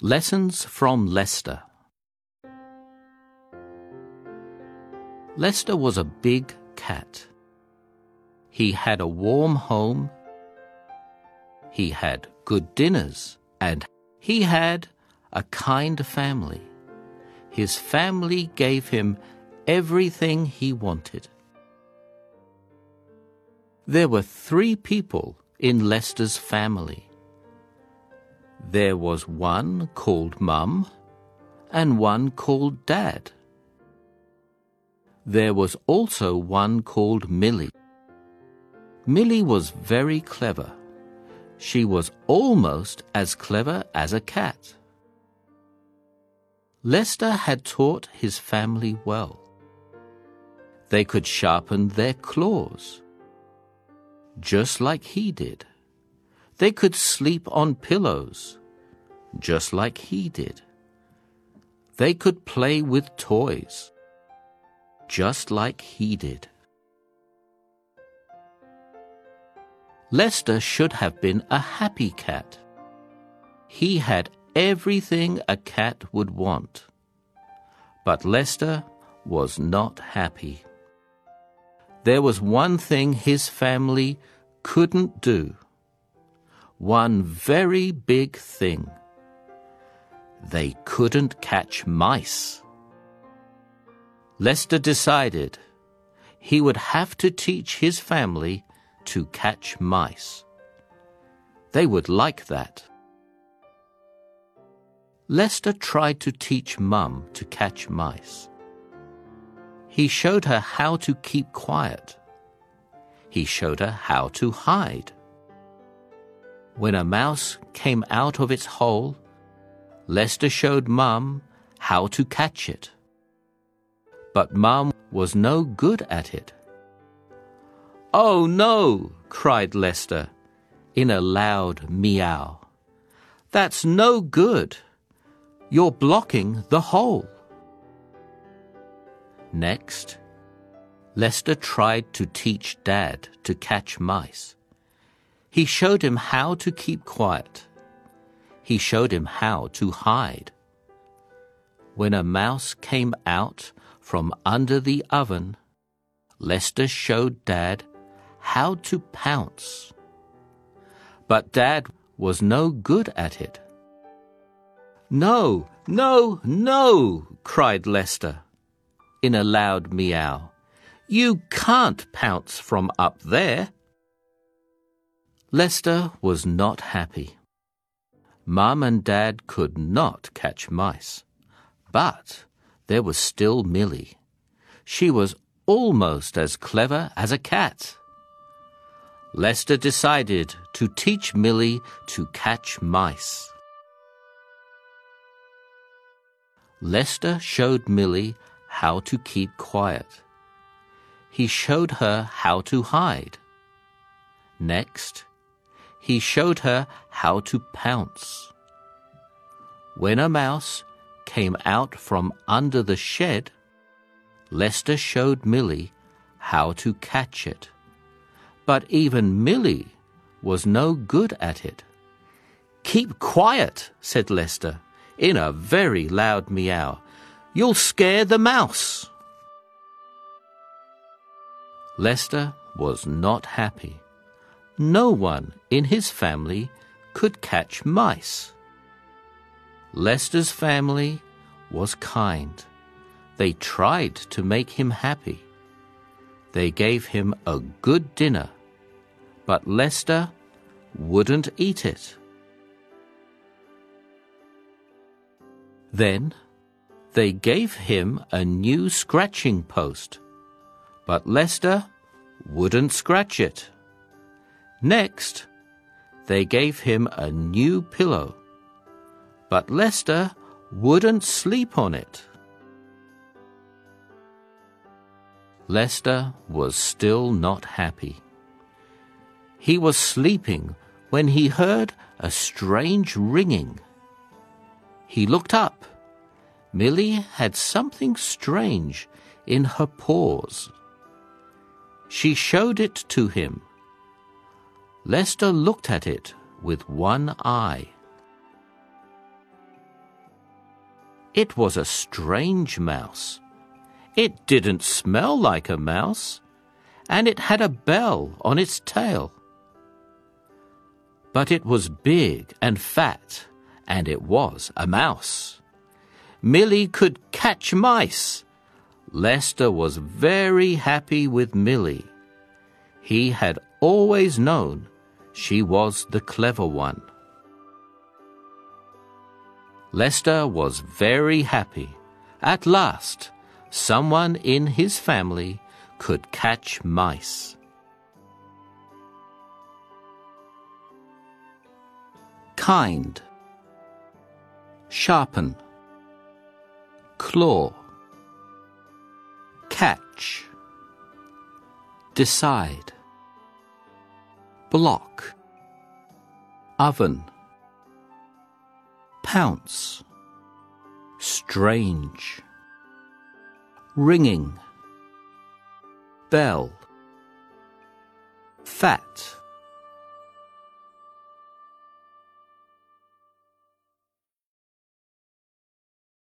Lessons from Lester. Lester was a big cat. He had a warm home. He had good dinners and he had a kind family. His family gave him everything he wanted. There were three people in Lester's family. There was one called Mum and one called Dad. There was also one called Milly. Milly was very clever. She was almost as clever as a cat. Lester had taught his family well. They could sharpen their claws, just like he did. They could sleep on pillows, just like he did. They could play with toys, just like he did. Lester should have been a happy cat. He had everything a cat would want. But Lester was not happy. There was one thing his family couldn't do. One very big thing. They couldn't catch mice. Lester decided he would have to teach his family to catch mice. They would like that. Lester tried to teach Mum to catch mice. He showed her how to keep quiet. He showed her how to hide. When a mouse came out of its hole, Lester showed Mum how to catch it. But Mum was no good at it. Oh no, cried Lester in a loud meow. That's no good. You're blocking the hole. Next, Lester tried to teach Dad to catch mice. He showed him how to keep quiet. He showed him how to hide. When a mouse came out from under the oven, Lester showed Dad how to pounce. But Dad was no good at it. No, no, no, cried Lester in a loud meow. You can't pounce from up there. Lester was not happy. Mum and Dad could not catch mice. But there was still Milly. She was almost as clever as a cat. Lester decided to teach Milly to catch mice. Lester showed Milly how to keep quiet. He showed her how to hide. Next, he showed her how to pounce. When a mouse came out from under the shed, Lester showed Milly how to catch it. But even Milly was no good at it. Keep quiet, said Lester, in a very loud meow. You'll scare the mouse. Lester was not happy. No one in his family could catch mice. Lester's family was kind. They tried to make him happy. They gave him a good dinner but Lester wouldn't eat it. Then they gave him a new scratching post, but Lester wouldn't scratch it. Next, they gave him a new pillow, but Lester wouldn't sleep on it. Lester was still not happy. He was sleeping when he heard a strange ringing. He looked up. Milly had something strange in her paws. She showed it to him. Lester looked at it with one eye. It was a strange mouse. It didn't smell like a mouse, and it had a bell on its tail. But it was big and fat, and it was a mouse. Milly could catch mice. Lester was very happy with Milly. He had always known she was the clever one. Lester was very happy. At last, someone in his family could catch mice. Kind, sharpen, claw, catch, decide, block, oven. Pounce, strange, ringing, bell, fat.